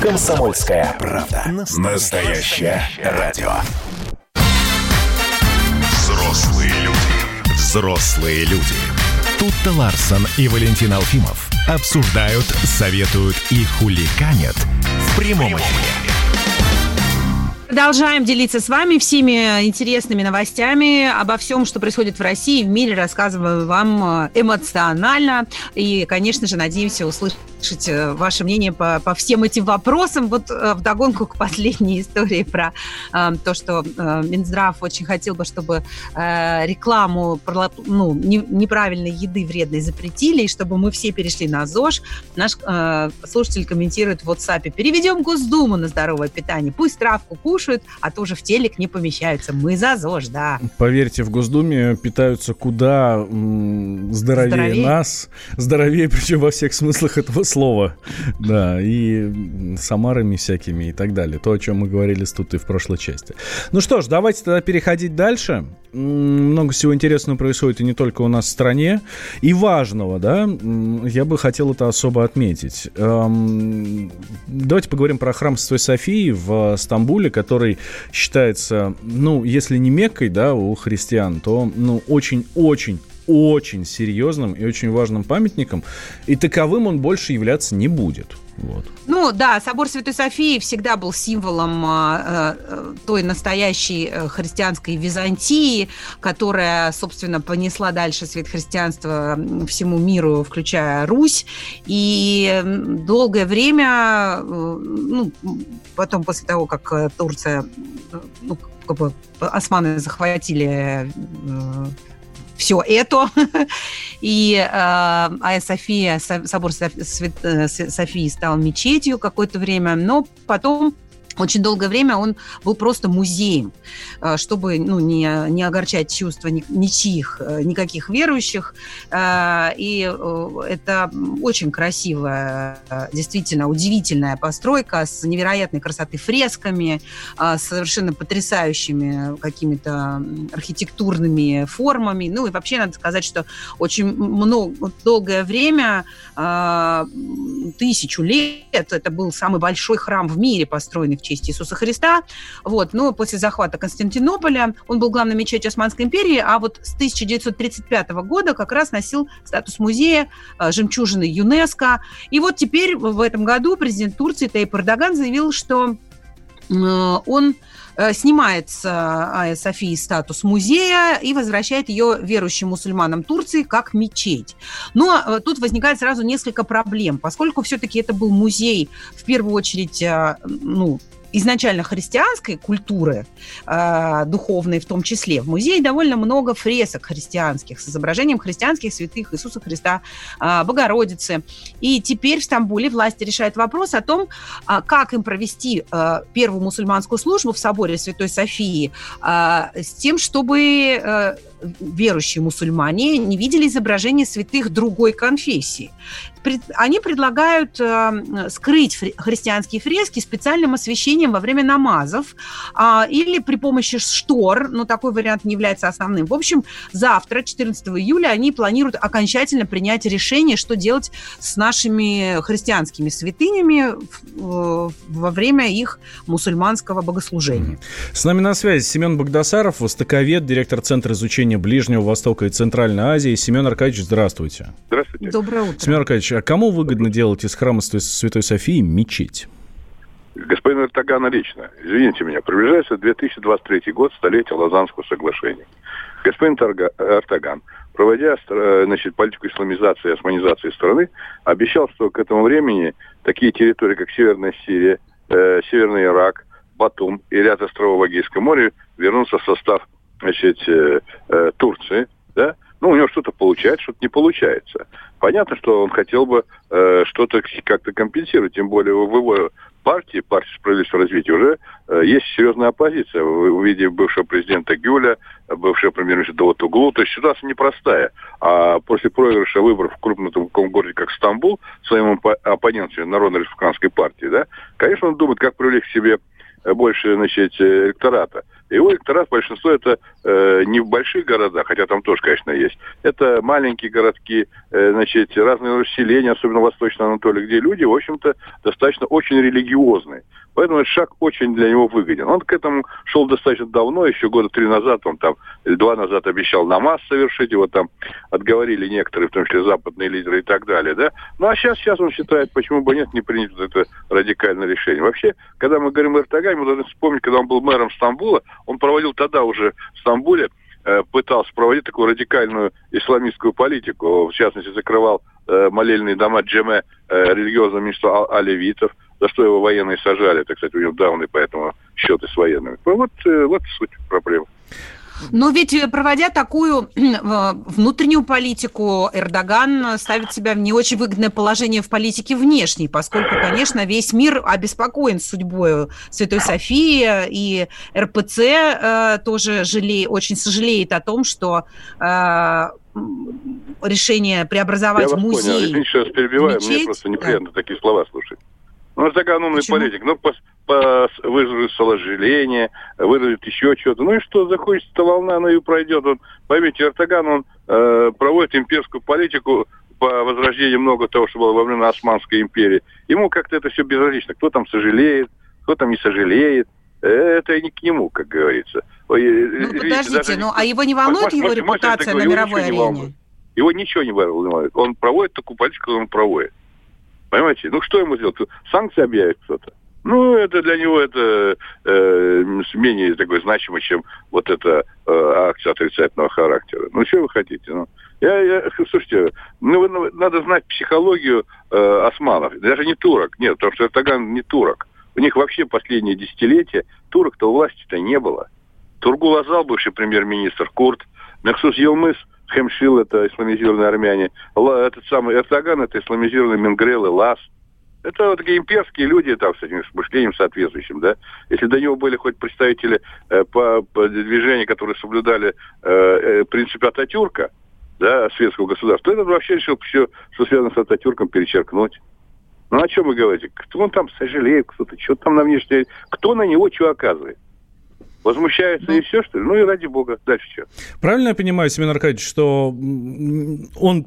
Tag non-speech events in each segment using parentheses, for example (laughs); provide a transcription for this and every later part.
Комсомольская правда. Настоящее радио. Взрослые люди. Взрослые люди. Тут-то Ларсон и Валентин Алфимов обсуждают, советуют и хуликанят в прямом эфире. Продолжаем делиться с вами всеми интересными новостями обо всем, что происходит в России в мире. Рассказываем вам э, эмоционально. И, конечно же, надеемся услышать э, ваше мнение по, по всем этим вопросам. Вот э, в догонку к последней (laughs) истории про э, то, что э, Минздрав очень хотел бы, чтобы э, рекламу ну, не, неправильной еды вредной запретили, и чтобы мы все перешли на ЗОЖ. Наш э, слушатель комментирует в WhatsApp. Переведем Госдуму на здоровое питание. Пусть травку кушают, кушают, а тоже в телек не помещаются. Мы за ЗОЖ, да. Поверьте, в Госдуме питаются куда здоровее, здоровее нас. Здоровее, (laughs) причем во всех смыслах этого слова. Да, и самарами всякими и так далее. То, о чем мы говорили тут и в прошлой части. Ну что ж, давайте тогда переходить дальше. Много всего интересного происходит и не только у нас в стране. И важного, да, я бы хотел это особо отметить. Эм, давайте поговорим про храм Святой Софии в Стамбуле, который который считается, ну, если не Меккой, да, у христиан, то, ну, очень-очень очень серьезным и очень важным памятником, и таковым он больше являться не будет. Вот. Ну да, собор Святой Софии всегда был символом э, э, той настоящей э, христианской Византии, которая, собственно, понесла дальше свет христианства всему миру, включая Русь. И долгое время, э, ну, потом после того, как э, Турция, ну, как бы османы захватили все это. (laughs) И э, Айя София, собор э, Софии стал мечетью какое-то время, но потом очень долгое время он был просто музеем, э, чтобы ну, не, не огорчать чувства ничьих, э, никаких верующих. Э, и это очень красивая, действительно удивительная постройка с невероятной красоты фресками, с совершенно потрясающими какими-то архитектурными формами. Ну и вообще надо сказать, что очень много, долгое время, тысячу лет, это был самый большой храм в мире, построенный в честь Иисуса Христа. Вот. Но после захвата Константинополя он был главной мечетью Османской империи, а вот с 1935 года как раз носил статус музея э, жемчужины ЮНЕСКО. И вот теперь в этом году президент Турции Тейп Эрдоган заявил, что э, он э, снимает с Айя Софии статус музея и возвращает ее верующим мусульманам Турции как мечеть. Но тут возникает сразу несколько проблем, поскольку все-таки это был музей, в первую очередь, ну, изначально христианской культуры, э, духовной в том числе, в музее довольно много фресок христианских с изображением христианских святых Иисуса Христа, э, Богородицы. И теперь в Стамбуле власти решают вопрос о том, э, как им провести э, первую мусульманскую службу в соборе Святой Софии с тем, чтобы верующие мусульмане не видели изображения святых другой конфессии. Они предлагают э, скрыть христианские фрески специальным освещением во время намазов а, или при помощи штор, но такой вариант не является основным. В общем, завтра, 14 июля, они планируют окончательно принять решение, что делать с нашими христианскими святынями во время их мусульманского богослужения. С нами на связи Семен Богдасаров, востоковед, директор Центра изучения изучения Ближнего Востока и Центральной Азии. Семен Аркадьевич, здравствуйте. Здравствуйте. Доброе утро. Семен Аркадьевич, а кому выгодно делать из храма Святой Софии мечеть? Господин Эрдогана лично. Извините меня, приближается 2023 год, столетие Лозаннского соглашения. Господин Эрдоган, проводя значит, политику исламизации и османизации страны, обещал, что к этому времени такие территории, как Северная Сирия, э, Северный Ирак, Батум и ряд островов в Эгейском море вернутся в состав значит, э, э, Турции, да, ну, у него что-то получается, что-то не получается. Понятно, что он хотел бы э, что-то как-то компенсировать, тем более в его партии, партии справедливости развития, уже э, есть серьезная оппозиция в, в виде бывшего президента Гюля, бывшего премьер-министра Давутуглу. То есть ситуация непростая. А после проигрыша выборов в крупном таком городе, как Стамбул, своему оппоненту Народно-республиканской партии, да, конечно, он думает, как привлечь к себе больше, значит, электората. Его электорат, большинство это э, не в больших городах, хотя там тоже, конечно, есть. Это маленькие городки, э, значит, разные расселения, особенно в Восточной Анатолии, где люди, в общем-то, достаточно очень религиозные. Поэтому этот шаг очень для него выгоден. Он к этому шел достаточно давно, еще года три назад, он там, или два назад обещал намаз совершить, его там отговорили некоторые, в том числе западные лидеры и так далее, да. Ну а сейчас, сейчас он считает, почему бы нет, не принять вот это радикальное решение. Вообще, когда мы говорим о Эрдогане, мы должны вспомнить, когда он был мэром Стамбула, он проводил тогда уже в Стамбуле э, пытался проводить такую радикальную исламистскую политику. В частности, закрывал э, молельные дома джеме э, религиозного меньшинства алевитов, за что его военные сажали. Это, кстати, у него давны, поэтому счеты с военными. Ну, вот, э, вот суть проблемы. Но ведь э, проводя такую (clears throat) внутреннюю политику, Эрдоган ставит себя в не очень выгодное положение в политике внешней, поскольку, конечно, весь мир обеспокоен судьбой Святой Софии, и РПЦ э, тоже жалеет, очень сожалеет о том, что э, решение преобразовать Я вас музей... Понял. Извините, что я перебиваю, мечеть, мне просто неприятно да. такие слова слушать. Ну, умный Почему? политик. Ну, по, по, выразит сожаление, выразит еще что-то. Ну и что, захочется волна, она и пройдет. Он, поймите, Эрдоган, он э, проводит имперскую политику по возрождению много того, что было во времена Османской империи. Ему как-то это все безразлично. Кто там сожалеет, кто там не сожалеет. Это не к нему, как говорится. Ой, э, ну, видите, подождите, даже... ну а его не волнует его репутация на мировой арене? Его ничего не волнует. Он проводит такую политику, которую он проводит. Понимаете? Ну, что ему сделать? Санкции объявит кто-то. Ну, это для него это э, менее такой значимо, чем вот эта э, акция отрицательного характера. Ну, что вы хотите? Ну, я, я, слушайте, ну, надо знать психологию э, османов. Даже не турок, нет, потому что Эрдоган не турок. У них вообще последние десятилетия турок-то у власти-то не было. Тургул Азал, бывший премьер-министр, Курт, Мексус Елмыс – Хемшил это исламизированные армяне, этот самый Эрдоган это исламизированные Менгрелы, Лас. Это вот такие имперские люди там с этим мышлением соответствующим, да. Если до него были хоть представители э, по, по движения, которые соблюдали э, э, принцип Ататюрка, да, светского государства, то этот вообще решил все, что связано с Ататюрком, перечеркнуть. Ну, о чем вы говорите? Кто он там сожалеет, кто-то, что там на внешней... Кто на него что оказывает? Возмущается ну, и все, что ли? Ну и ради бога, дальше что? Правильно я понимаю, Семен Аркадьевич, что он,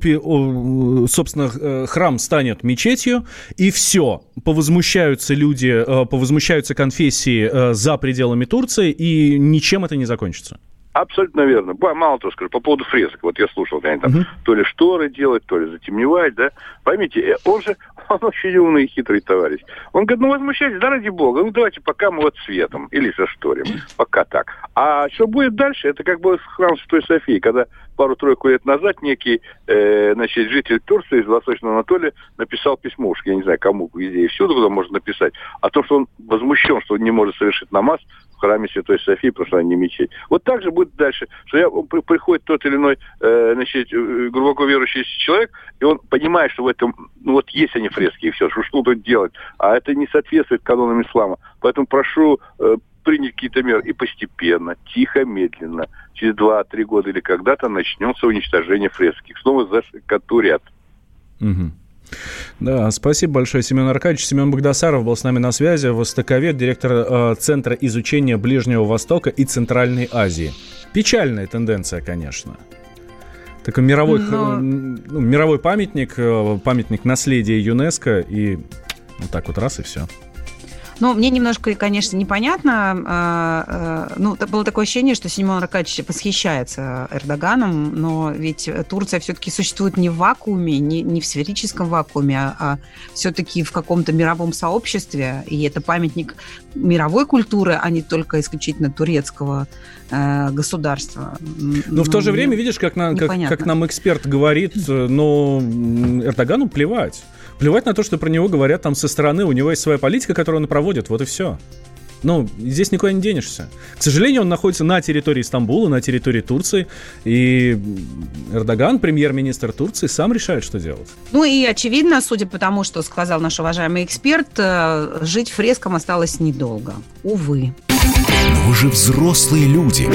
собственно, э, храм станет мечетью, и все, повозмущаются люди, э, повозмущаются конфессии э, за пределами Турции, и ничем это не закончится? Абсолютно верно. Мало того скажу, по поводу фресок. Вот я слушал, они там uh-huh. то ли шторы делать, то ли затемневать, да. Поймите, э, он же, (laughs) он очень умный и хитрый товарищ. Он говорит, ну возмущайтесь, да ради бога, ну давайте пока мы вот светом или зашторим. Пока так. А что будет дальше, это как было с храмом Святой Софии, когда пару-тройку лет назад некий, э, значит, житель Турции из Восточного Анатолия написал письмо, уж я не знаю, кому, везде и всюду, куда можно написать, о том, что он возмущен, что он не может совершить намаз храме Святой Софии, потому что она не мечеть. Вот так же будет дальше, что я, приходит тот или иной, э, значит, э, глубоко верующий человек, и он понимает, что в этом, ну вот есть они фрески, и все, что, что тут делать, а это не соответствует канонам ислама. Поэтому прошу э, принять какие-то меры и постепенно, тихо, медленно, через два-три года или когда-то начнется уничтожение фрески. Снова зашкатурят. Угу. Да, спасибо большое, Семен Аркадьевич. Семен Богдасаров был с нами на связи, востоковед, директор э, Центра изучения Ближнего Востока и Центральной Азии. Печальная тенденция, конечно. Такой мировой, Но... ну, мировой памятник, э, памятник наследия ЮНЕСКо, и вот так вот раз и все. Ну, мне немножко, конечно, непонятно. А, а, ну, было такое ощущение, что Симон Аркадьевич восхищается Эрдоганом, но ведь Турция все-таки существует не в вакууме, не, не в сферическом вакууме, а, а все-таки в каком-то мировом сообществе, и это памятник мировой культуры, а не только исключительно турецкого э, государства. Но ну, в то же время, видишь, как, на, как, как нам эксперт говорит, э, ну, Эрдогану плевать. Плевать на то, что про него говорят там со стороны, у него есть своя политика, которую он проводит, вот и все. Ну, здесь никуда не денешься. К сожалению, он находится на территории Стамбула, на территории Турции, и Эрдоган, премьер-министр Турции, сам решает, что делать. Ну и очевидно, судя по тому, что сказал наш уважаемый эксперт, э, жить фреском осталось недолго. Увы. Но вы же взрослые люди.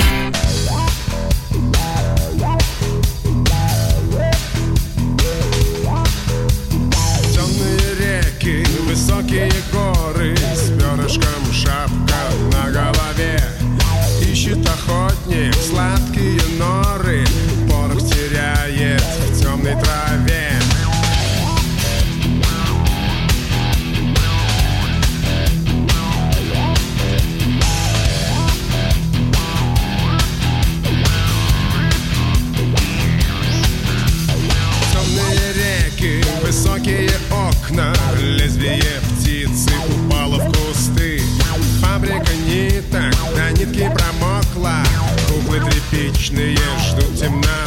Tonight.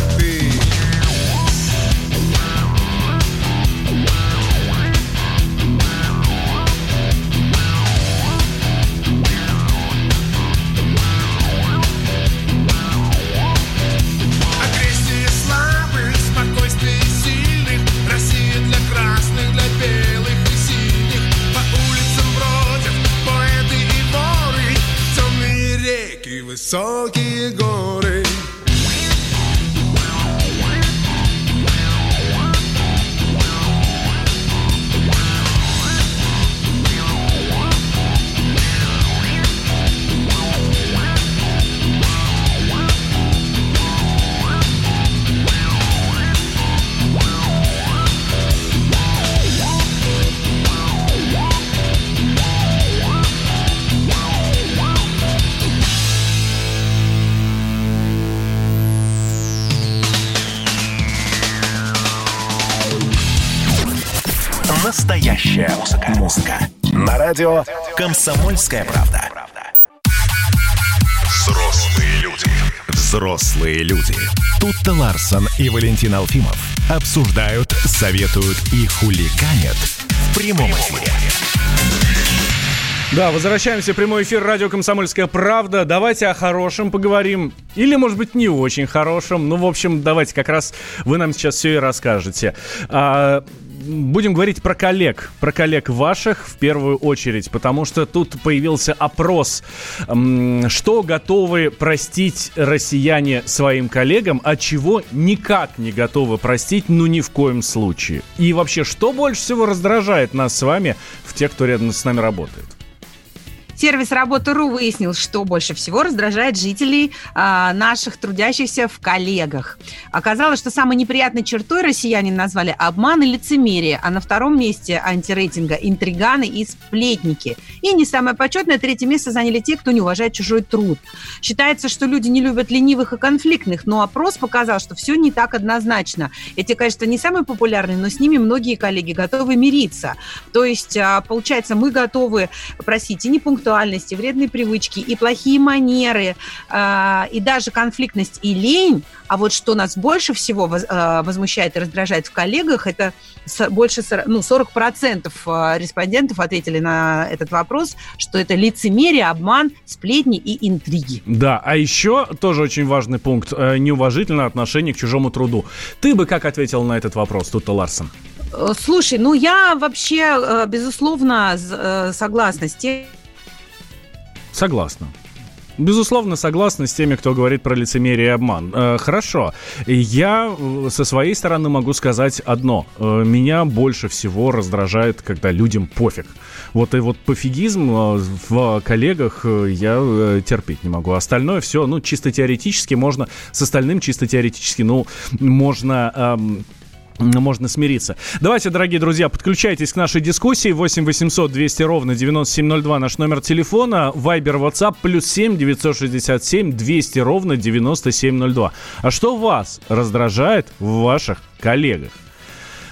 Радио «Комсомольская правда». Взрослые люди. Взрослые люди. Тут-то Ларсон и Валентин Алфимов обсуждают, советуют и хуликанят в прямом эфире. Да, возвращаемся в прямой эфир радио «Комсомольская правда». Давайте о хорошем поговорим. Или, может быть, не очень хорошем. Ну, в общем, давайте как раз вы нам сейчас все и расскажете. А, будем говорить про коллег, про коллег ваших в первую очередь, потому что тут появился опрос, что готовы простить россияне своим коллегам, а чего никак не готовы простить, ну ни в коем случае. И вообще, что больше всего раздражает нас с вами в тех, кто рядом с нами работает? Сервис Работа.ру выяснил, что больше всего раздражает жителей а, наших трудящихся в коллегах. Оказалось, что самой неприятной чертой россияне назвали обман и лицемерие, а на втором месте антирейтинга интриганы и сплетники. И не самое почетное, третье место заняли те, кто не уважает чужой труд. Считается, что люди не любят ленивых и конфликтных, но опрос показал, что все не так однозначно. Эти качества не самые популярные, но с ними многие коллеги готовы мириться. То есть, а, получается, мы готовы просить и не пункт сексуальность, и вредные привычки, и плохие манеры, э, и даже конфликтность и лень. А вот что нас больше всего воз, э, возмущает и раздражает в коллегах, это больше ну, 40% а, респондентов ответили на этот вопрос, что это лицемерие, обман, сплетни и интриги. Да, а еще тоже очень важный пункт э, – неуважительное отношение к чужому труду. Ты бы как ответил на этот вопрос, Тута Ларсон? Э, слушай, ну я вообще, э, безусловно, согласна с тем, Согласна. Безусловно, согласна с теми, кто говорит про лицемерие и обман. Э, хорошо. Я э, со своей стороны могу сказать одно. Э, меня больше всего раздражает, когда людям пофиг. Вот и вот пофигизм э, в коллегах э, я терпеть не могу. Остальное все, ну, чисто теоретически можно, с остальным чисто теоретически, ну, можно... Эм, можно смириться. Давайте, дорогие друзья, подключайтесь к нашей дискуссии. 8 800 200 ровно 9702 наш номер телефона. Вайбер, WhatsApp, плюс 7 967 200 ровно 9702. А что вас раздражает в ваших коллегах?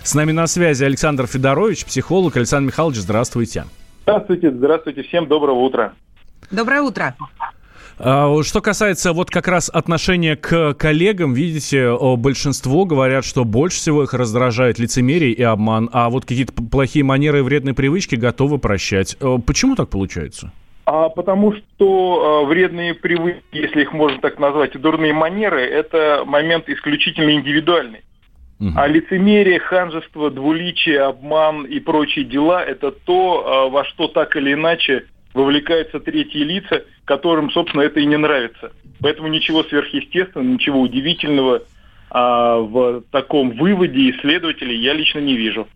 С нами на связи Александр Федорович, психолог. Александр Михайлович, здравствуйте. Здравствуйте, здравствуйте. Всем доброго утра. Доброе утро. А, что касается вот как раз отношения к коллегам, видите, большинство говорят, что больше всего их раздражает лицемерие и обман, а вот какие-то плохие манеры и вредные привычки готовы прощать. Почему так получается? А потому что э, вредные привычки, если их можно так назвать, и дурные манеры, это момент исключительно индивидуальный. Угу. А лицемерие, ханжество, двуличие, обман и прочие дела – это то, э, во что так или иначе вовлекаются третьи лица, которым, собственно, это и не нравится. Поэтому ничего сверхъестественного, ничего удивительного а, в таком выводе исследователей я лично не вижу.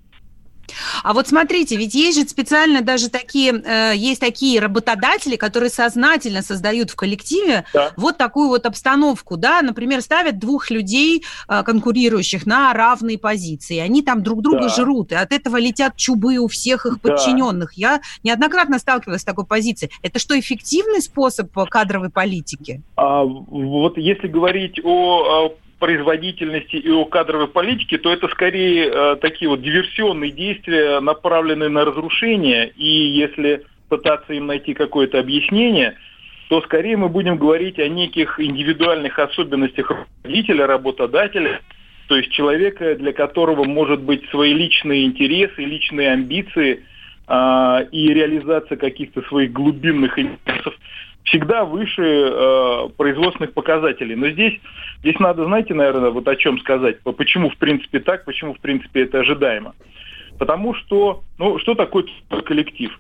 А вот смотрите, ведь есть же специально даже такие, э, есть такие работодатели, которые сознательно создают в коллективе да. вот такую вот обстановку, да, например, ставят двух людей э, конкурирующих на равные позиции, они там друг друга да. жрут, и от этого летят чубы у всех их подчиненных. Да. Я неоднократно сталкивалась с такой позицией. Это что, эффективный способ кадровой политики? А, вот если говорить о производительности и о кадровой политике, то это скорее э, такие вот диверсионные действия, направленные на разрушение. И если пытаться им найти какое-то объяснение, то скорее мы будем говорить о неких индивидуальных особенностях руководителя, работодателя, то есть человека, для которого может быть свои личные интересы, личные амбиции э, и реализация каких-то своих глубинных интересов всегда выше э, производственных показателей. Но здесь, здесь надо, знаете, наверное, вот о чем сказать. Почему, в принципе, так, почему, в принципе, это ожидаемо. Потому что, ну, что такое коллектив?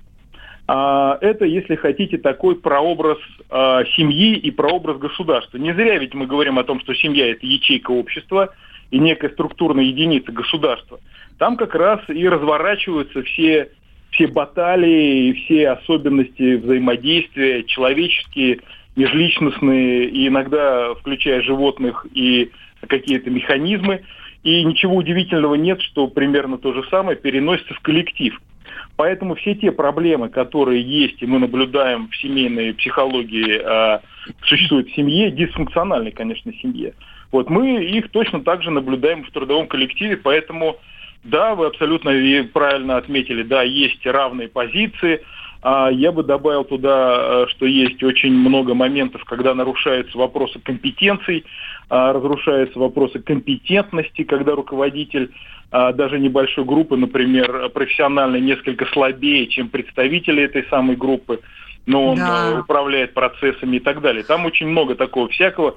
А, это, если хотите, такой прообраз а, семьи и прообраз государства. Не зря ведь мы говорим о том, что семья – это ячейка общества и некая структурная единица государства. Там как раз и разворачиваются все, все баталии, все особенности взаимодействия, человеческие, межличностные, и иногда включая животных и какие-то механизмы. И ничего удивительного нет, что примерно то же самое переносится в коллектив – Поэтому все те проблемы, которые есть, и мы наблюдаем в семейной психологии, э, существуют в семье, дисфункциональной, конечно, семье. Вот мы их точно так же наблюдаем в трудовом коллективе, поэтому да, вы абсолютно правильно отметили, да, есть равные позиции. А я бы добавил туда, э, что есть очень много моментов, когда нарушаются вопросы компетенций, а, разрушаются вопросы компетентности, когда руководитель а, даже небольшой группы, например, профессионально несколько слабее, чем представители этой самой группы, но он да. Э, управляет процессами и так далее. Там очень много такого всякого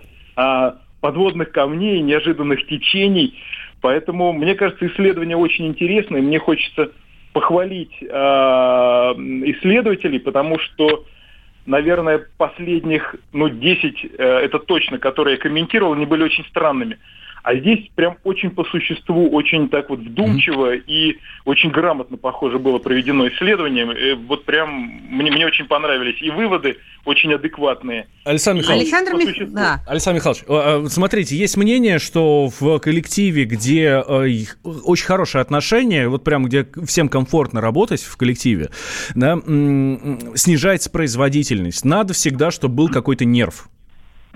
подводных камней, неожиданных течений. Поэтому, мне кажется, исследование очень интересное. Мне хочется похвалить э, исследователей, потому что, наверное, последних, ну, 10, э, это точно, которые я комментировал, они были очень странными. А здесь прям очень по существу, очень так вот вдумчиво mm-hmm. и очень грамотно, похоже, было проведено исследование. Э, вот прям мне, мне очень понравились и выводы очень адекватные. Александр Михайлович, Александр, Мих... да. Александр Михайлович, э, э, смотрите, есть мнение, что в коллективе, где очень хорошие отношения, вот прям где всем комфортно работать в коллективе, да, снижается производительность. Надо всегда, чтобы был какой-то нерв.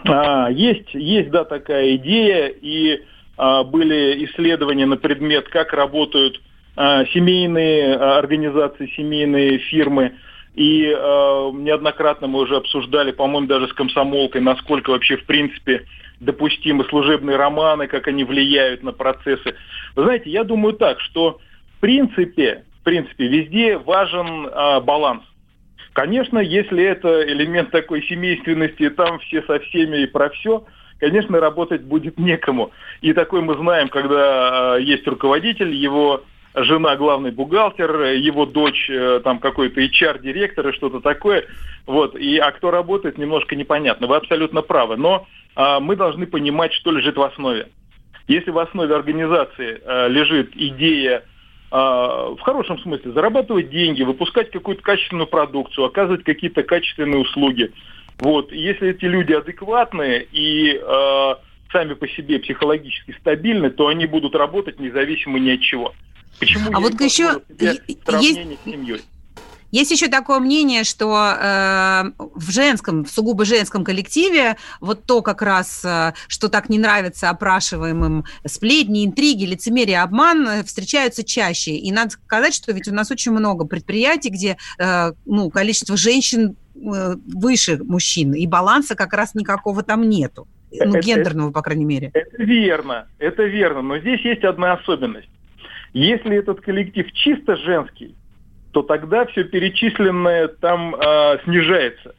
А, есть, есть, да, такая идея, и а, были исследования на предмет, как работают а, семейные а, организации, семейные фирмы. И э, неоднократно мы уже обсуждали, по-моему, даже с комсомолкой, насколько вообще в принципе допустимы служебные романы, как они влияют на процессы. Вы знаете, я думаю так, что в принципе, в принципе, везде важен э, баланс. Конечно, если это элемент такой семейственности, там все со всеми и про все, конечно, работать будет некому. И такой мы знаем, когда э, есть руководитель, его жена главный бухгалтер, его дочь э, там какой-то HR-директор и что-то такое. Вот. И, а кто работает, немножко непонятно. Вы абсолютно правы. Но а, мы должны понимать, что лежит в основе. Если в основе организации а, лежит идея в хорошем смысле зарабатывать деньги, выпускать какую-то качественную продукцию, оказывать какие-то качественные услуги. Вот. Если эти люди адекватные и э, сами по себе психологически стабильны, то они будут работать независимо ни от чего. Почему а вот еще есть, с семьей? Есть еще такое мнение, что э, в женском, в сугубо женском коллективе вот то как раз, э, что так не нравится опрашиваемым сплетни, интриги, лицемерие, обман э, встречаются чаще. И надо сказать, что ведь у нас очень много предприятий, где э, ну, количество женщин э, выше мужчин, и баланса как раз никакого там нету. Ну, это, гендерного, по крайней мере. Это верно, это верно. Но здесь есть одна особенность. Если этот коллектив чисто женский, то тогда все перечисленное там э, снижается.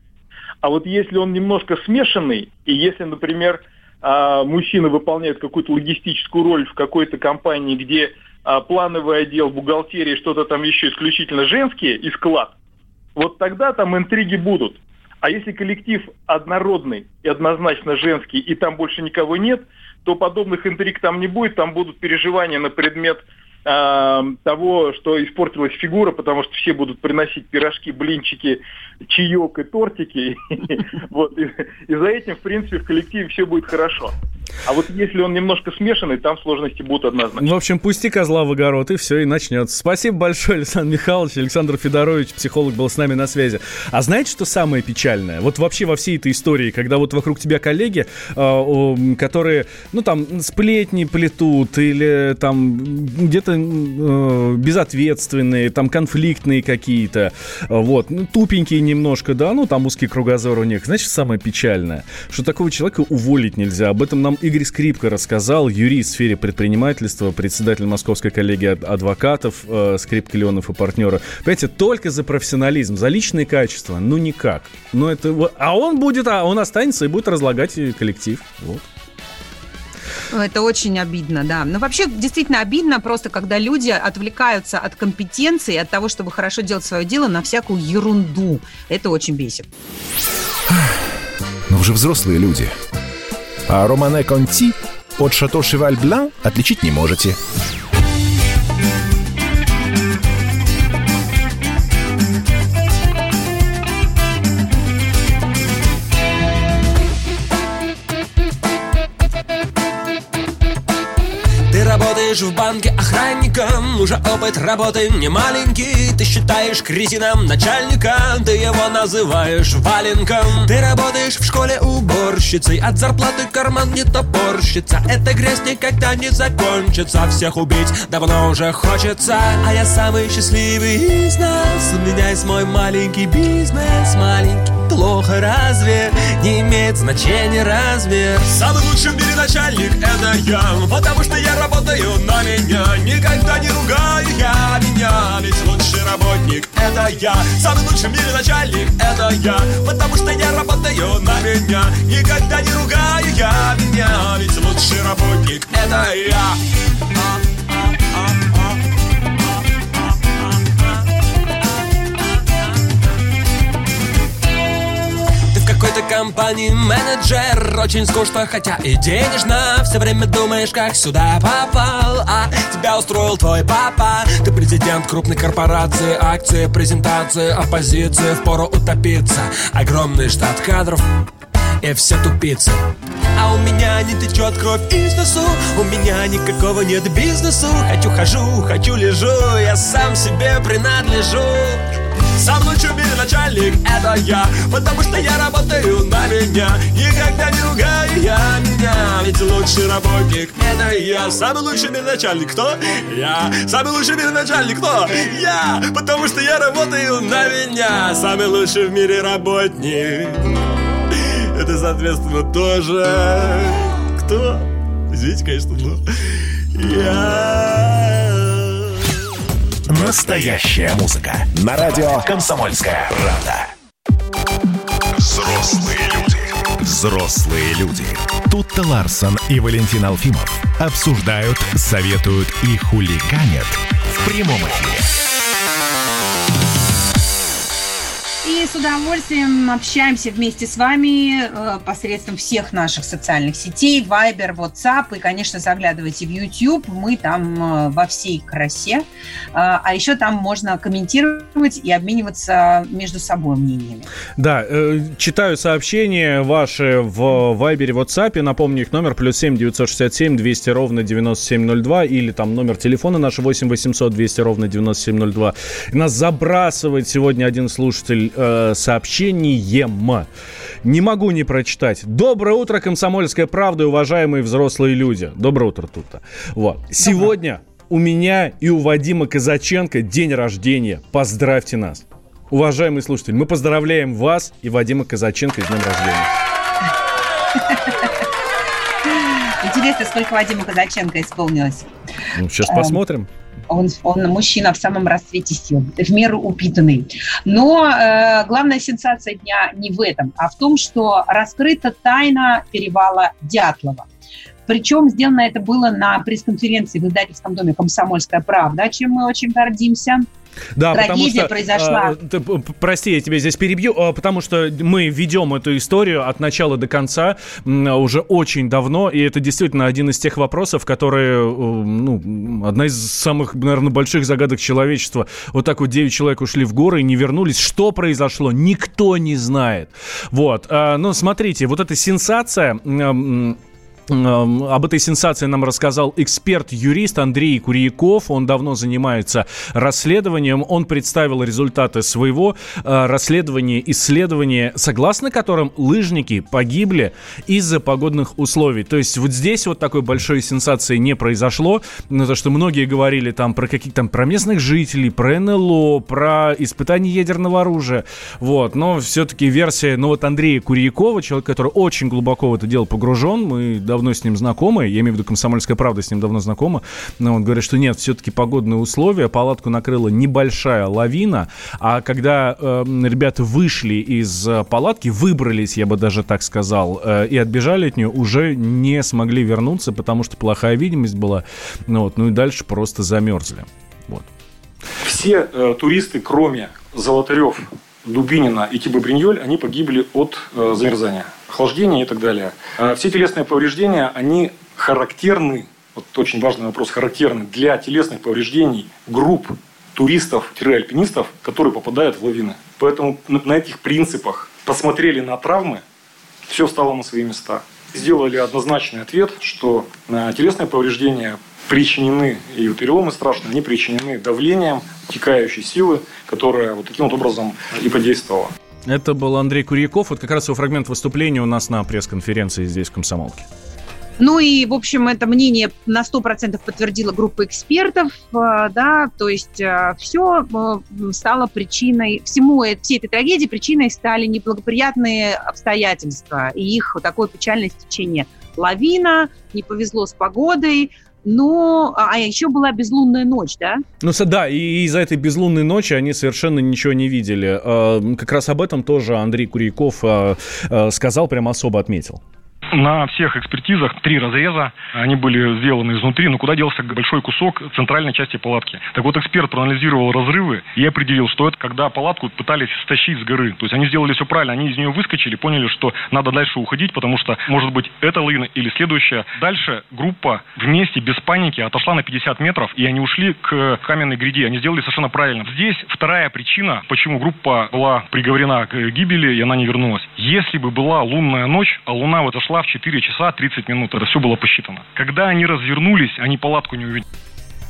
А вот если он немножко смешанный, и если, например, э, мужчина выполняет какую-то логистическую роль в какой-то компании, где э, плановый отдел, бухгалтерия, что-то там еще исключительно женские и склад, вот тогда там интриги будут. А если коллектив однородный и однозначно женский, и там больше никого нет, то подобных интриг там не будет, там будут переживания на предмет того, что испортилась фигура, потому что все будут приносить пирожки, блинчики, чаек и тортики. (laughs) Вот. И, за этим, в принципе, в коллективе все будет хорошо. А вот если он немножко смешанный, там сложности будут однозначно. Ну, в общем, пусти козла в огород, и все, и начнется. Спасибо большое, Александр Михайлович. Александр Федорович, психолог, был с нами на связи. А знаете, что самое печальное? Вот вообще во всей этой истории, когда вот вокруг тебя коллеги, э, которые, ну, там, сплетни плетут, или там где-то э, безответственные, там, конфликтные какие-то, вот, ну, тупенькие немножко, да, ну, там узкий кругозор у них. Знаешь, самое печальное? Что такого человека уволить нельзя. Об этом нам Игорь Скрипка рассказал, юрист в сфере предпринимательства, председатель Московской коллегии адвокатов, э, Скрипка Леонов и партнера. Понимаете, только за профессионализм, за личные качества, ну никак. Ну это, а он будет, а он останется и будет разлагать коллектив. Вот. Это очень обидно, да. Но вообще действительно обидно просто, когда люди отвлекаются от компетенции, от того, чтобы хорошо делать свое дело, на всякую ерунду. Это очень бесит. Но вы же взрослые люди. А Романе Конти от Шато Шеваль Блан отличить не можете. работаешь в банке охранником Уже опыт работы не маленький. Ты считаешь кретином начальника Ты его называешь валенком. Ты работаешь в школе уборщицей От зарплаты карман не топорщится. Эта грязь никогда не закончится. Всех убить давно уже хочется. А я самый счастливый из нас. У меня есть мой маленький бизнес. Маленький плохо разве? Не имеет значения размер Самый лучший в мире начальник это я. Потому что я работаю на меня Никогда не ругаю я меня Ведь лучший работник это я. Самый лучший в мире начальник это я Потому что я работаю на меня. Никогда не ругаю я меня Ведь лучший работник это я какой-то компании менеджер. Очень скучно, хотя и денежно. Все время думаешь, как сюда попал. А тебя устроил твой папа. Ты президент крупной корпорации Акции, презентации, оппозиции Впору утопиться. Огромный штат кадров и все тупицы. А у меня не течет кровь из носу. У меня никакого нет бизнесу. Хочу хожу, хочу лежу Я сам себе принадлежу лучший в мире начальник это я Потому что я работаю на меня Никогда не ругаю я меня Ведь лучший работник это я Самый лучший в мире начальник кто? Я Самый лучший в мире начальник кто? Я Потому что я работаю на меня Самый лучший в мире работник Это, соответственно, тоже Кто? Извините, конечно, но Я Настоящая музыка. На радио «Комсомольская правда». Взрослые люди. Взрослые люди. Тут-то Ларсон и Валентин Алфимов обсуждают, советуют и хулиганят в прямом эфире. С удовольствием общаемся вместе с вами э, посредством всех наших социальных сетей, Viber, WhatsApp, и, конечно, заглядывайте в YouTube, мы там э, во всей красе. А, а еще там можно комментировать и обмениваться между собой мнениями. Да, э, читаю сообщения ваши в Viber WhatsApp, напомню их номер, плюс 7 967 200 ровно 9702, или там номер телефона наш 8 800 200 ровно 9702. И нас забрасывает сегодня один слушатель э, сообщением. Не могу не прочитать. Доброе утро, комсомольская правда уважаемые взрослые люди. Доброе утро, тут Вот. Сегодня у меня и у Вадима Казаченко день рождения. Поздравьте нас. Уважаемые слушатели, мы поздравляем вас и Вадима Казаченко с днем рождения. Интересно, сколько Вадима Казаченко исполнилось? Ну, сейчас посмотрим он, он мужчина в самом расцвете сил, в меру упитанный. Но э, главная сенсация дня не в этом, а в том, что раскрыта тайна перевала Дятлова. Причем сделано это было на пресс-конференции в издательском доме «Комсомольская правда», чем мы очень гордимся. Да, Трагедия потому что, произошла. Э, прости, я тебя здесь перебью, э, потому что мы ведем эту историю от начала до конца уже очень давно, и это действительно один из тех вопросов, которые, э, ну, одна из самых, наверное, больших загадок человечества. Вот так вот 9 человек ушли в горы и не вернулись. Что произошло? Никто не знает. Вот. Ну, смотрите, вот эта сенсация об этой сенсации нам рассказал эксперт-юрист Андрей Курьяков. Он давно занимается расследованием. Он представил результаты своего э, расследования, исследования, согласно которым лыжники погибли из-за погодных условий. То есть вот здесь вот такой большой сенсации не произошло. Но то, что многие говорили там про каких-то там про местных жителей, про НЛО, про испытание ядерного оружия. Вот. Но все-таки версия, ну вот Андрея Курьякова, человек, который очень глубоко в это дело погружен, мы давно давно с ним знакомы, я имею в виду «Комсомольская правда» с ним давно знакома, но он говорит, что нет, все-таки погодные условия, палатку накрыла небольшая лавина, а когда э, ребята вышли из э, палатки, выбрались, я бы даже так сказал, э, и отбежали от нее, уже не смогли вернуться, потому что плохая видимость была, ну, вот, ну и дальше просто замерзли. Вот. Все э, туристы, кроме Золотарев, Дубинина и Тибы Бриньоль, они погибли от э, замерзания, охлаждения и так далее. А все телесные повреждения, они характерны, вот очень важный вопрос, характерны для телесных повреждений групп туристов-альпинистов, которые попадают в лавины. Поэтому на этих принципах посмотрели на травмы, все стало на свои места. Сделали однозначный ответ, что телесные повреждения причинены, и вот переломы страшные, они причинены давлением текающей силы, которая вот таким вот образом и подействовала. Это был Андрей Курьяков. Вот как раз его фрагмент выступления у нас на пресс-конференции здесь, в Комсомолке. Ну и, в общем, это мнение на 100% подтвердила группа экспертов, э, да, то есть э, все э, стало причиной, всему, всей этой трагедии причиной стали неблагоприятные обстоятельства и их такое печальное стечение. Лавина, не повезло с погодой, но, а, а еще была безлунная ночь, да? Ну, да, и из-за этой безлунной ночи они совершенно ничего не видели. Как раз об этом тоже Андрей Куряков сказал, прям особо отметил. На всех экспертизах три разреза, они были сделаны изнутри, но куда делся большой кусок центральной части палатки. Так вот, эксперт проанализировал разрывы и определил, что это когда палатку пытались стащить с горы. То есть они сделали все правильно, они из нее выскочили, поняли, что надо дальше уходить, потому что, может быть, эта лавина или следующая. Дальше группа вместе, без паники, отошла на 50 метров, и они ушли к каменной гряде. Они сделали совершенно правильно. Здесь вторая причина, почему группа была приговорена к гибели, и она не вернулась. Если бы была лунная ночь, а луна вот в 4 часа 30 минут. Это все было посчитано. Когда они развернулись, они палатку не увидели.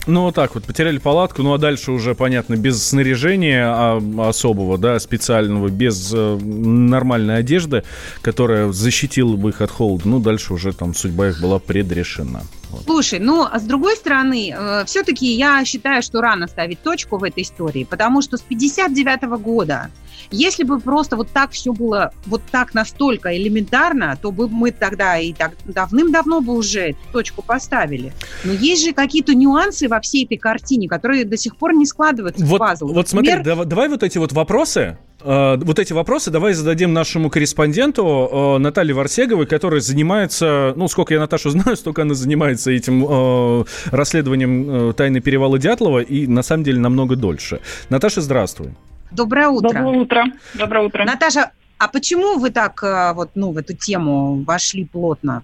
Ну, вот так вот, потеряли палатку, ну, а дальше уже, понятно, без снаряжения а, особого, да, специального, без э, нормальной одежды, которая защитила бы их от холода, ну, дальше уже там судьба их была предрешена. Вот. Слушай, ну, а с другой стороны, э, все-таки я считаю, что рано ставить точку в этой истории, потому что с 59 -го года если бы просто вот так все было вот так настолько элементарно, то бы мы тогда и так давным-давно бы уже точку поставили. Но есть же какие-то нюансы во всей этой картине, которые до сих пор не складываются вот, в пазл. Вот Например, смотри, давай, вот эти вот вопросы вот эти вопросы давай зададим нашему корреспонденту uh, Наталье Варсеговой, которая занимается, ну, сколько я Наташу (laughs) знаю, столько она занимается этим uh, расследованием тайны перевала Дятлова, и на самом деле намного дольше. Наташа, здравствуй. Доброе утро. Доброе утро. Доброе утро. Наташа, а почему вы так э, вот, ну, в эту тему вошли плотно?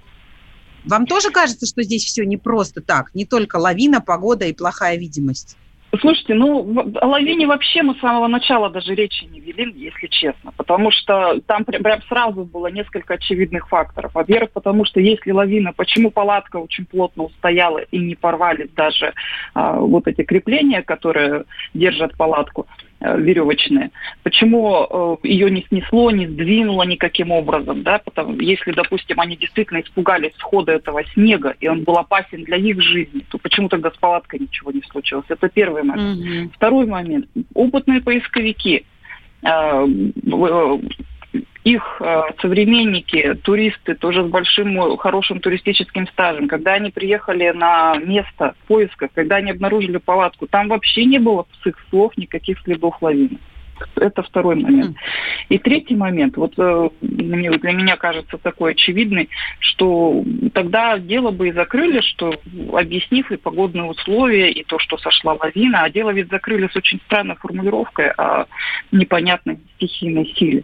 Вам тоже кажется, что здесь все не просто так? Не только лавина, погода и плохая видимость? Слушайте, ну, о лавине вообще мы с самого начала даже речи не вели, если честно, потому что там прям, прям сразу было несколько очевидных факторов. Во-первых, потому что если лавина, почему палатка очень плотно устояла и не порвались даже а, вот эти крепления, которые держат палатку, веревочные. Почему э, ее не снесло, не сдвинуло никаким образом, да, потому если, допустим, они действительно испугались схода этого снега, и он был опасен для их жизни, то почему тогда с палаткой ничего не случилось? Это первый момент. Mm-hmm. Второй момент. Опытные поисковики э, их э, современники, туристы, тоже с большим хорошим туристическим стажем, когда они приехали на место поиска, когда они обнаружили палатку, там вообще не было с их слов никаких следов лавины. Это второй момент. И третий момент, вот э, для меня кажется такой очевидный, что тогда дело бы и закрыли, что объяснив и погодные условия, и то, что сошла лавина, а дело ведь закрыли с очень странной формулировкой о непонятной стихийной силе.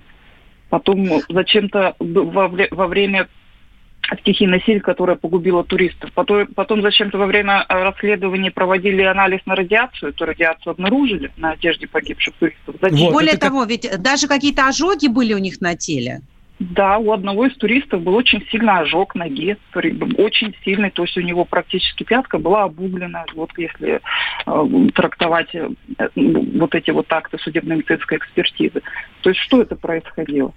Потом зачем-то во, во время стихийной силы, которая погубила туристов. Потом, потом зачем-то во время э, расследования проводили анализ на радиацию, эту радиацию обнаружили на одежде погибших туристов. Вот, Более того, как... ведь даже какие-то ожоги были у них на теле. Да, у одного из туристов был очень сильный ожог ноги, очень сильный, то есть у него практически пятка была обуглена, вот если э, трактовать э, вот эти вот акты судебно-медицинской экспертизы. То есть что это происходило?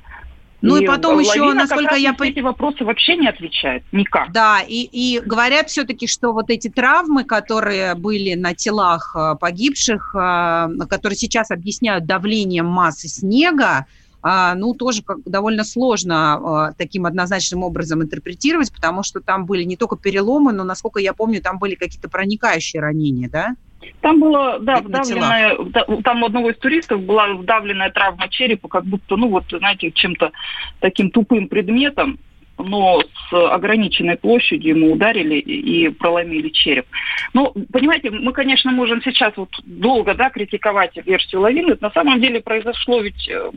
Ну и, и потом еще, насколько я понимаю... эти вопросы вообще не отвечает никак. Да, и, и говорят все-таки, что вот эти травмы, которые были на телах э, погибших, э, которые сейчас объясняют давлением массы снега, ну, тоже как, довольно сложно а, таким однозначным образом интерпретировать, потому что там были не только переломы, но, насколько я помню, там были какие-то проникающие ранения, да? Там было, да, вдавленная, там у одного из туристов была вдавленная травма черепа, как будто, ну вот, знаете, чем-то таким тупым предметом, но с ограниченной площадью ему ударили и проломили череп. Ну, понимаете, мы, конечно, можем сейчас вот долго да, критиковать версию лавины. На самом деле произошло ведь э,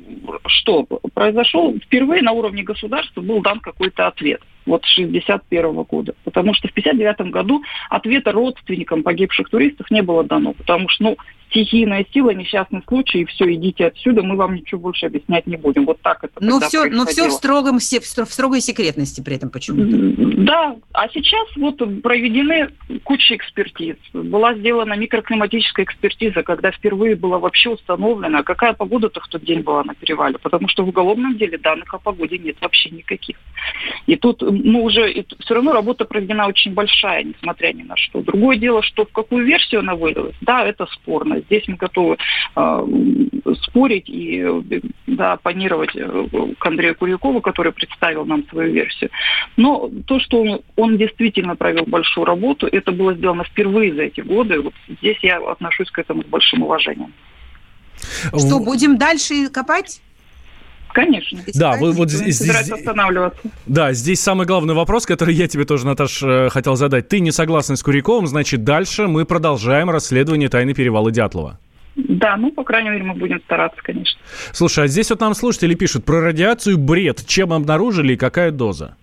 что? Произошел впервые на уровне государства был дан какой-то ответ вот с 61 года. Потому что в 59 году ответа родственникам погибших туристов не было дано. Потому что, ну, стихийная сила, несчастный случай, и все, идите отсюда, мы вам ничего больше объяснять не будем. Вот так это но все, но все в, строгом, в строгой секретности при этом почему-то. Да, а сейчас вот проведены куча экспертиз. Была сделана микроклиматическая экспертиза, когда впервые было вообще установлено, какая погода-то в тот день была на перевале. Потому что в уголовном деле данных о погоде нет вообще никаких. И тут ну, уже все равно работа проведена очень большая, несмотря ни на что. Другое дело, что в какую версию она вылилась, да, это спорно. Здесь мы готовы э, спорить и да, оппонировать э, к Андрею Курякову, который представил нам свою версию. Но то, что он, он действительно провел большую работу, это было сделано впервые за эти годы. Вот здесь я отношусь к этому с большим уважением. Что, будем дальше копать? Конечно. Да, вы вот здесь, здесь останавливаться. Да, здесь самый главный вопрос, который я тебе тоже, Наташ, э, хотел задать. Ты не согласна с Куряковым, значит, дальше мы продолжаем расследование тайны перевала Дятлова. Да, ну, по крайней мере, мы будем стараться, конечно. Слушай, а здесь вот нам слушатели пишут про радиацию бред. Чем обнаружили и какая доза?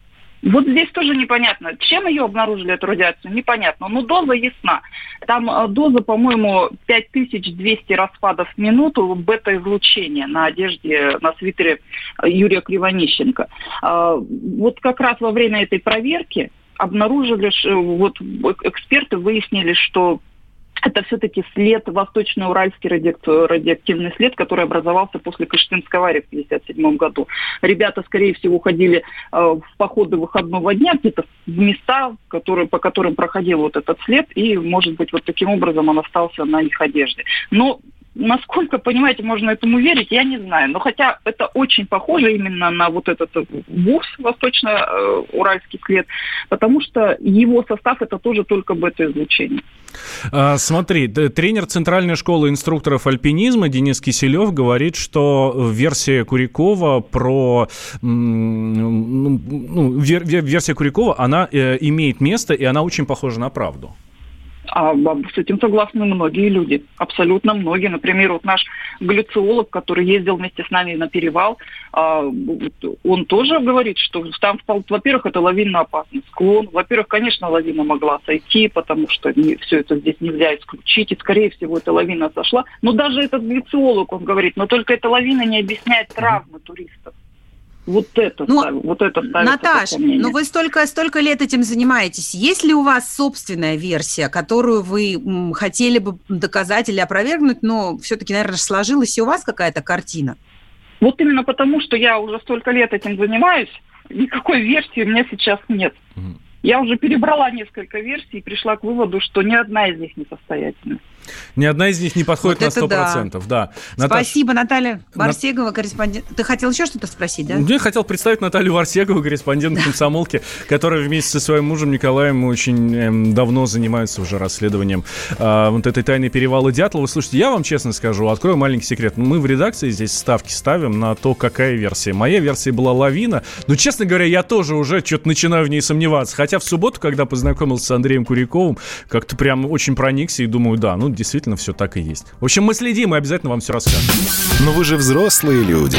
Вот здесь тоже непонятно. Чем ее обнаружили, эту радиацию, непонятно. Но доза ясна. Там э, доза, по-моему, 5200 распадов в минуту бета-излучения на одежде, на свитере Юрия Кривонищенко. А, вот как раз во время этой проверки обнаружили, вот эксперты выяснили, что это все-таки след, восточно-уральский радиоактивный след, который образовался после Кыштымской аварии в 1957 году. Ребята, скорее всего, ходили э, в походы выходного дня где-то в места, которые, по которым проходил вот этот след, и, может быть, вот таким образом он остался на их одежде. Но Насколько, понимаете, можно этому верить, я не знаю. Но хотя это очень похоже именно на вот этот ВУЗ, восточно-уральский след, потому что его состав это тоже только бета-излучение. А, смотри, тренер Центральной школы инструкторов альпинизма Денис Киселев говорит, что версия Курякова про... Ну, ну версия Курякова, она э, имеет место, и она очень похожа на правду. А с этим согласны многие люди, абсолютно многие. Например, вот наш глюциолог, который ездил вместе с нами на перевал, а, он тоже говорит, что там, во-первых, это лавинно опасный склон. Во-первых, конечно, лавина могла сойти, потому что все это здесь нельзя исключить, и, скорее всего, эта лавина сошла. Но даже этот глюциолог, он говорит, но только эта лавина не объясняет травмы туристов. Вот это, ну, ставим, вот это Наташ, ну вы столько, столько лет этим занимаетесь. Есть ли у вас собственная версия, которую вы м, хотели бы доказать или опровергнуть, но все-таки, наверное, сложилась и у вас какая-то картина? Вот именно потому, что я уже столько лет этим занимаюсь, никакой версии у меня сейчас нет. Я уже перебрала несколько версий и пришла к выводу, что ни одна из них не состоятельна. Ни одна из них не подходит вот на 100%. Да. да. Наташ... Спасибо, Наталья Варсегова, корреспондент. Ты хотел еще что-то спросить, да? Я хотел представить Наталью Варсегову, корреспондент комсомолки, которая вместе со своим мужем Николаем очень эм, давно занимается уже расследованием э, вот этой тайны перевала Дятлова. Слушайте, я вам честно скажу, открою маленький секрет. Мы в редакции здесь ставки ставим на то, какая версия. Моя версия была лавина. Но, честно говоря, я тоже уже что-то начинаю в ней сомневаться. Хотя в субботу, когда познакомился с Андреем Куряковым, как-то прям очень проникся и думаю, да, ну действительно все так и есть. В общем, мы следим и обязательно вам все расскажем. Но вы же взрослые люди.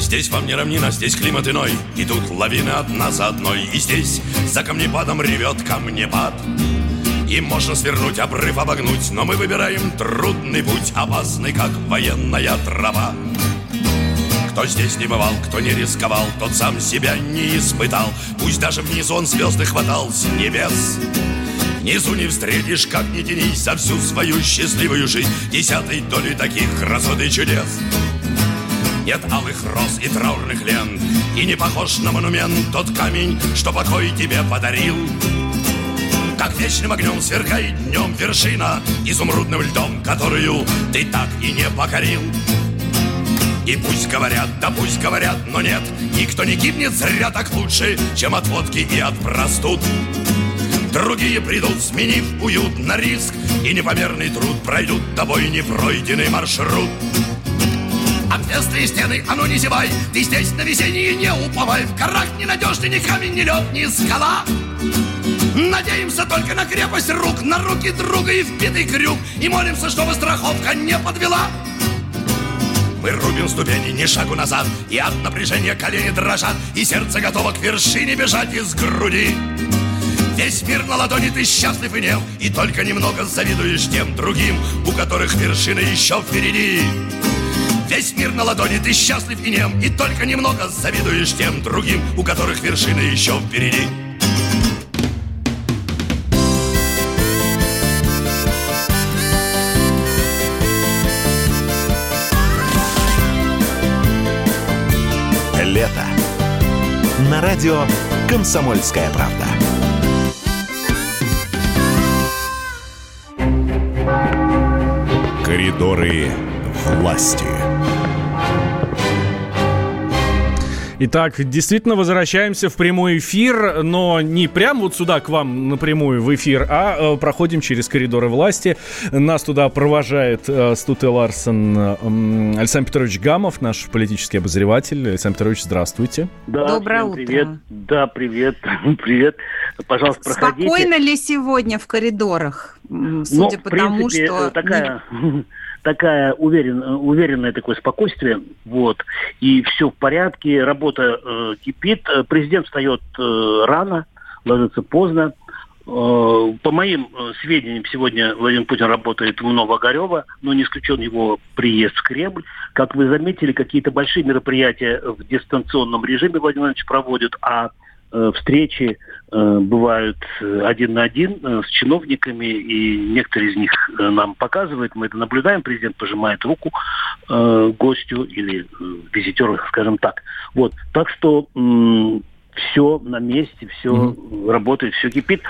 Здесь вам не равнина, здесь климат иной И тут лавины одна за одной И здесь за камнепадом ревет камнепад И можно свернуть, обрыв обогнуть Но мы выбираем трудный путь Опасный, как военная тропа кто здесь не бывал, кто не рисковал, тот сам себя не испытал. Пусть даже внизу он звезды хватал с небес. Внизу не встретишь, как ни тянись за всю свою счастливую жизнь Десятой доли таких красот и чудес Нет алых роз и траурных лент И не похож на монумент тот камень, что покой тебе подарил Как вечным огнем сверкает днем вершина Изумрудным льдом, которую ты так и не покорил и пусть говорят, да пусть говорят, но нет. Никто не гибнет зря так лучше, чем от водки и от простуд. Другие придут, сменив уют на риск И непомерный труд пройдут тобой непройденный маршрут. Отвесные стены, а ну не зевай Ты здесь на весеннее не уповай. В горах ненадежный ни камень, ни лед, ни скала. Надеемся только на крепость рук На руки друга и вбитый крюк. И молимся, чтобы страховка не подвела мы рубим ступени, ни шагу назад И от напряжения колени дрожат И сердце готово к вершине бежать из груди. Весь мир на ладони, ты счастлив и нем И только немного завидуешь тем другим У которых вершина еще впереди. Весь мир на ладони, ты счастлив и нем И только немного завидуешь тем другим У которых вершина еще впереди Лето. На радио «Комсомольская правда». Коридоры власти. Итак, действительно возвращаемся в прямой эфир, но не прямо вот сюда к вам напрямую в эфир, а э, проходим через коридоры власти. Нас туда провожает э, Стуте Ларсен э, Александр Петрович Гамов, наш политический обозреватель. Александр Петрович, здравствуйте. Да, Доброе утро. Привет. Да, привет. (laughs) Привет. Пожалуйста, проходите. Спокойно ли сегодня в коридорах? Ну, Судя в по тому, принципе, что... э, такая, (laughs) такая уверен, уверенное такое спокойствие, вот, и все в порядке, работа э, кипит, Э, президент встает э, рано, ложится поздно. Э, По моим э, сведениям, сегодня Владимир Путин работает в Новогорево, но не исключен его приезд в Кремль. Как вы заметили, какие-то большие мероприятия в дистанционном режиме Владимир Владимирович проводит, а э, встречи бывают э, один на один э, с чиновниками, и некоторые из них э, нам показывают, мы это наблюдаем, президент пожимает руку э, гостю или э, визитеру, скажем так. Вот, так что все на месте, все работает, все кипит.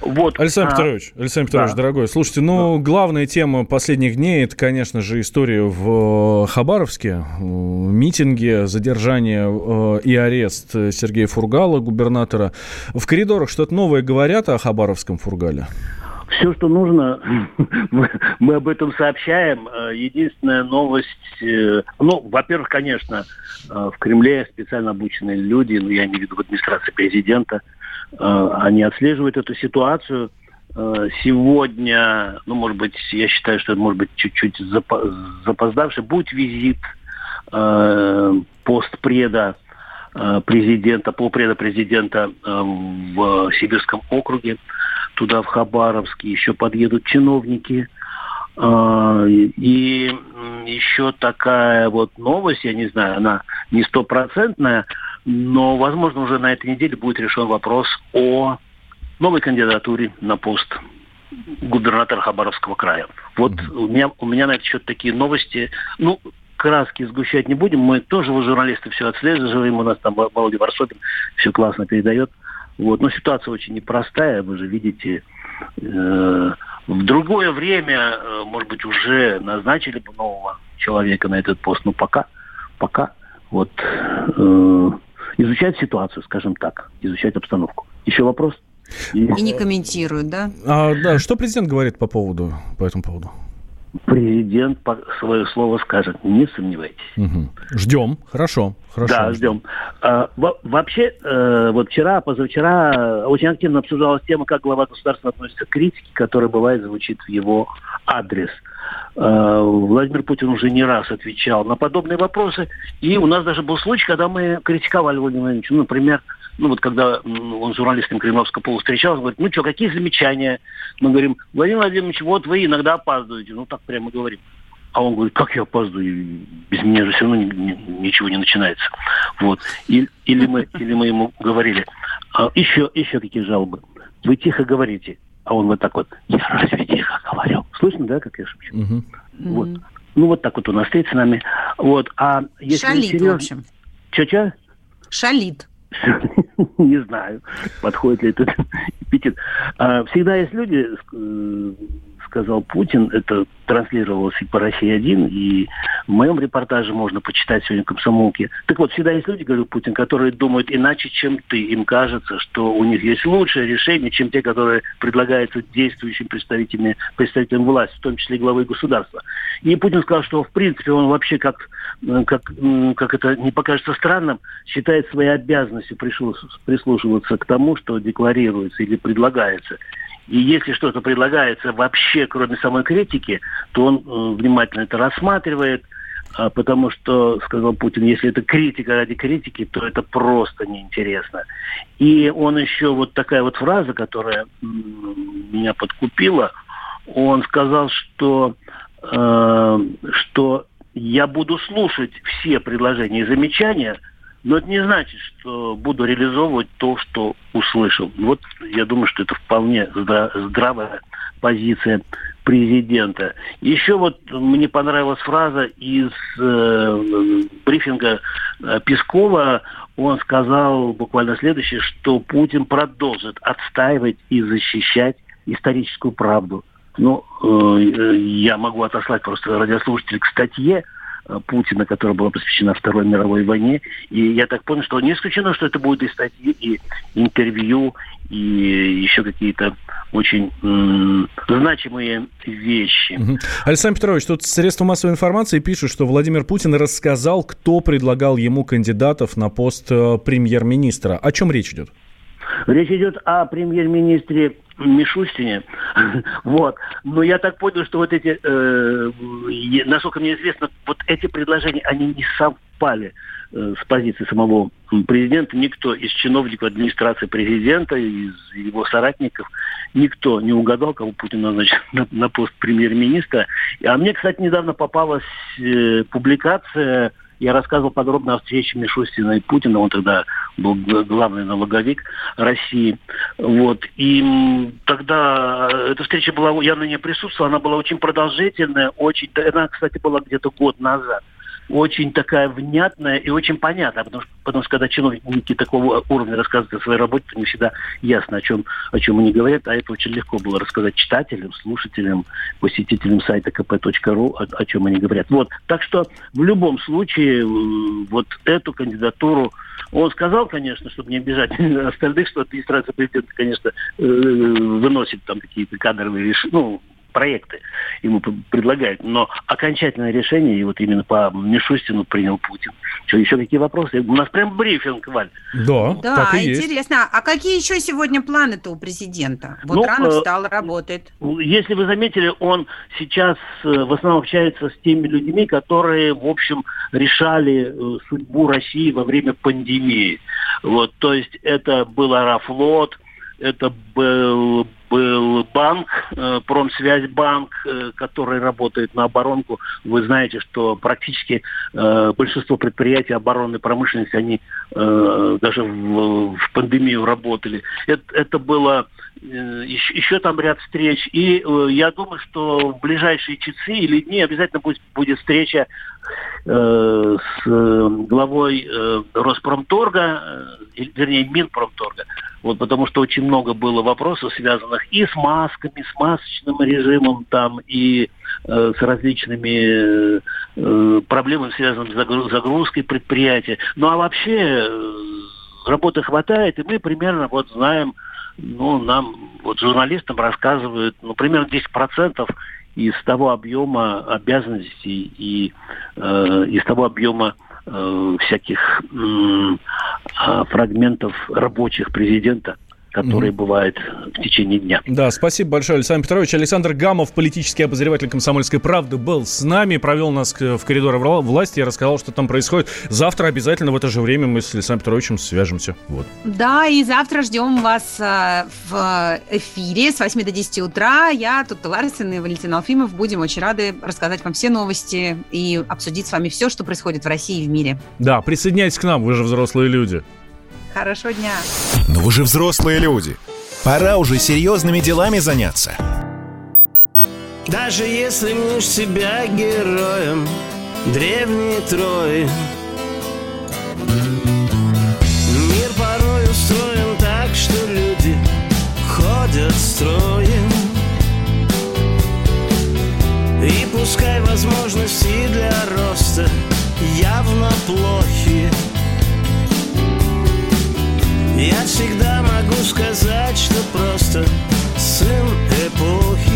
Вот. Александр а, Петрович, Александр Петрович, да. дорогой, слушайте, ну, главная тема последних дней, это, конечно же, история в э, Хабаровске, э, митинги, задержание э, и арест Сергея Фургала, губернатора. В коридорах что-то новое говорят о Хабаровском Фургале? Все, что нужно, (laughs) мы, об этом сообщаем. Э, Единственная новость, э, ну, во-первых, конечно, э, в Кремле специально обученные люди, ну, я имею в виду в администрации президента, они отслеживают эту ситуацию. Сегодня, ну, может быть, я считаю, что это может быть чуть-чуть запо- запоздавший, будет визит постпреда президента, полпреда президента в Сибирском округе туда, в Хабаровск, еще подъедут чиновники. А, И еще такая вот новость, я не знаю, она не стопроцентная, но, возможно, уже на этой неделе будет решен вопрос о новой кандидатуре на пост губернатора Хабаровского края. Вот у меня, у меня на этот счет такие новости. Ну, краски сгущать не будем. Мы тоже, вы журналисты, все отслеживаем. У нас там Володя Варсобин все классно передает. Вот. Но ситуация очень непростая, вы же видите. Э, в другое время, э, может быть, уже назначили бы нового человека на этот пост. Но пока, пока вот э, изучать ситуацию, скажем так, изучать обстановку. Еще вопрос? И не комментируют, да? А, да, что президент говорит по поводу, по этому поводу? Президент свое слово скажет, не сомневайтесь. Мгм. Ждем, хорошо, хорошо. Да, ждем. А, во- вообще, э, вот вчера, позавчера очень активно обсуждалась тема, как глава государства относится к критике, которая бывает звучит в его адрес. Э, Владимир Путин уже не раз отвечал на подобные вопросы. И у нас даже был случай, когда мы критиковали Владимира Владимировича. Ну, например, ну вот когда он с журналистом Кремлевского пола встречался, говорит, ну что, какие замечания? Мы говорим, Владимир Владимирович, вот вы иногда опаздываете. Ну так прямо говорим. А он говорит, как я опаздываю? Без меня же все равно ни- ни- ничего не начинается. Вот. И- или, мы, или мы ему говорили, «А, еще, еще какие жалобы? Вы тихо говорите. А он вот так вот, я разве тихо говорю? Слышно, да, как я шепчу? Мгм. Вот. Ну, вот так вот он стоит с нами. Вот. А если Шалит, в серьезно- общем. Че-че? Шалит. (laughs) Не знаю, подходит ли этот эпитет. (laughs) А, всегда есть люди, э, сказал Путин, это транслировалось и по России-1, и в моем репортаже можно почитать сегодня комсомолки. Так вот, всегда есть люди, говорю Путин, которые думают иначе, чем ты. Им кажется, что у них есть лучшее решение, чем те, которые предлагаются действующим представителями, представителям власти, в том числе и главой государства. И Путин сказал, что в принципе он вообще, как, как, как это не покажется странным, считает своей обязанностью прислушиваться к тому, что декларируется или предлагается. И если что-то предлагается вообще, кроме самой критики, то он э, внимательно это рассматривает, э, потому что, сказал Путин, если это критика ради критики, то это просто неинтересно. И он еще, вот такая вот фраза, которая меня подкупила, он сказал, что, э, что я буду слушать все предложения и замечания, но это не значит, что буду реализовывать то, что услышал. Вот я думаю, что это вполне здравая позиция президента. Еще вот мне понравилась фраза из э, брифинга э, Пескова. Он сказал буквально следующее, что Путин продолжит отстаивать и защищать историческую правду. Ну, э, я могу отослать просто радиослушателей к статье, Путина, которая была посвящена Второй мировой войне. И я так понял, что не исключено, что это будет и статьи, и интервью, и еще какие-то очень м- значимые вещи. Угу. Александр Петрович, тут средства массовой информации пишут, что Владимир Путин рассказал, кто предлагал ему кандидатов на пост э, премьер-министра. О чем речь идет? Речь идет о премьер-министре Мишустине. (laughs) вот. Но я так понял, что вот эти, э, насколько мне известно, вот эти предложения, они не совпали э, с позиции самого президента. Никто из чиновников администрации президента, из его соратников, никто не угадал, кого Путин назначил (laughs) на, на пост премьер-министра. А мне, кстати, недавно попалась э, публикация я рассказывал подробно о встрече Мишустина и Путина. Он тогда был главный налоговик России. Вот. И тогда эта встреча была, я на ней присутствовал, она была очень продолжительная, очень, она, кстати, была где-то год назад очень такая внятная и очень понятная, потому что, потому что когда чиновники такого уровня рассказывают о своей работе, то не всегда ясно, о чем, о чем они говорят, а это очень легко было рассказать читателям, слушателям, посетителям сайта kp.ru, о, о чем они говорят. Вот. Так что в любом случае э, вот эту кандидатуру он сказал, конечно, чтобы не обижать (laughs) остальных, что администрация президента, конечно, э, выносит там какие-то кадровые решения, ну, проекты ему предлагают. Но окончательное решение, и вот именно по Мишустину принял Путин. Что, еще какие вопросы? У нас прям брифинг, Валь. Да, да так и интересно. Есть. А какие еще сегодня планы-то у президента? Вот ну, рано э, встал, работает. Если вы заметили, он сейчас э, в основном общается с теми людьми, которые, в общем, решали э, судьбу России во время пандемии. Вот, то есть это был Аэрофлот, это был был банк, э, Промсвязьбанк, э, который работает на оборонку. Вы знаете, что практически э, большинство предприятий оборонной промышленности, они даже в, пандемию работали. Это, это было еще, еще там ряд встреч. И я думаю, что в ближайшие часы или дни обязательно будет, будет встреча с главой Роспромторга, вернее, Минпромторга, вот, потому что очень много было вопросов, связанных и с масками, с масочным режимом, там, и э, с различными э, проблемами, связанными с загрузкой предприятия. Ну, а вообще э, работы хватает, и мы примерно вот знаем, ну, нам, вот журналистам рассказывают, ну, примерно 10% из того объема обязанностей и э, из того объема э, всяких э, фрагментов рабочих президента которые mm бывают в течение дня. Да, спасибо большое, Александр Петрович. Александр Гамов, политический обозреватель «Комсомольской правды», был с нами, провел нас в коридоры власти, я рассказал, что там происходит. Завтра обязательно в это же время мы с Александром Петровичем свяжемся. Вот. Да, и завтра ждем вас э, в эфире с 8 до 10 утра. Я, Тут Ларсен и Валентин Алфимов будем очень рады рассказать вам все новости и обсудить с вами все, что происходит в России и в мире. Да, присоединяйтесь к нам, вы же взрослые люди. Хорошего дня. Но вы же взрослые люди. Пора уже серьезными делами заняться. Даже если мнешь себя героем Древние трои Мир порой устроен так, что люди Ходят строем И пускай возможности для роста Явно плохие я всегда могу сказать, что просто сын эпохи.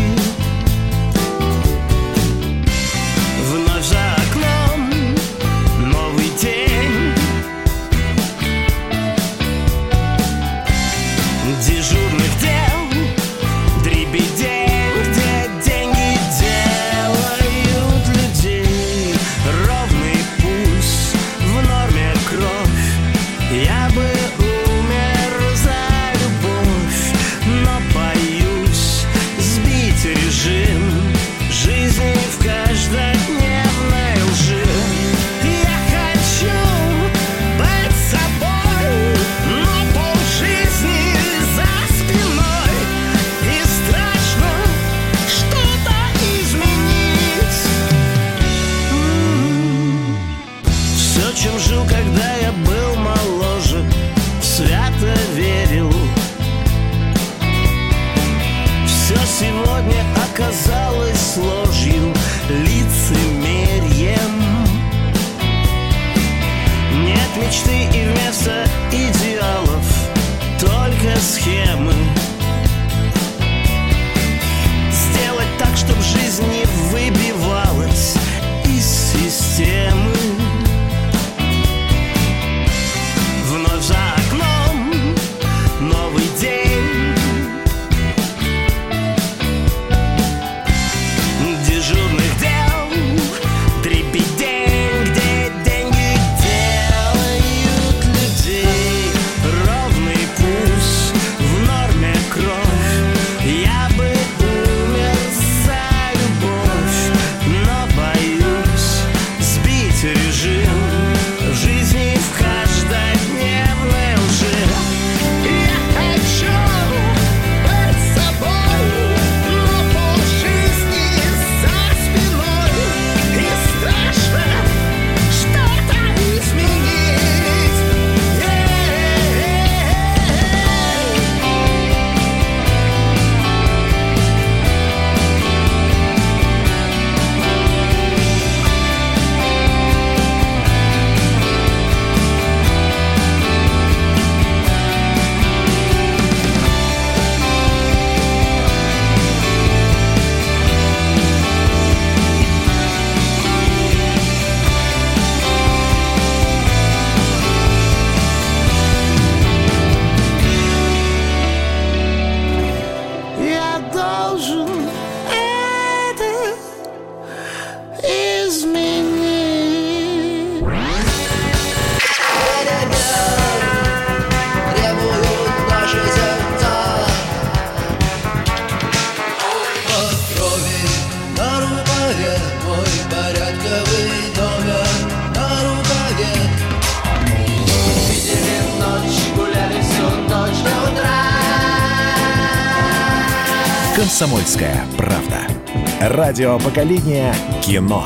Поколение кино.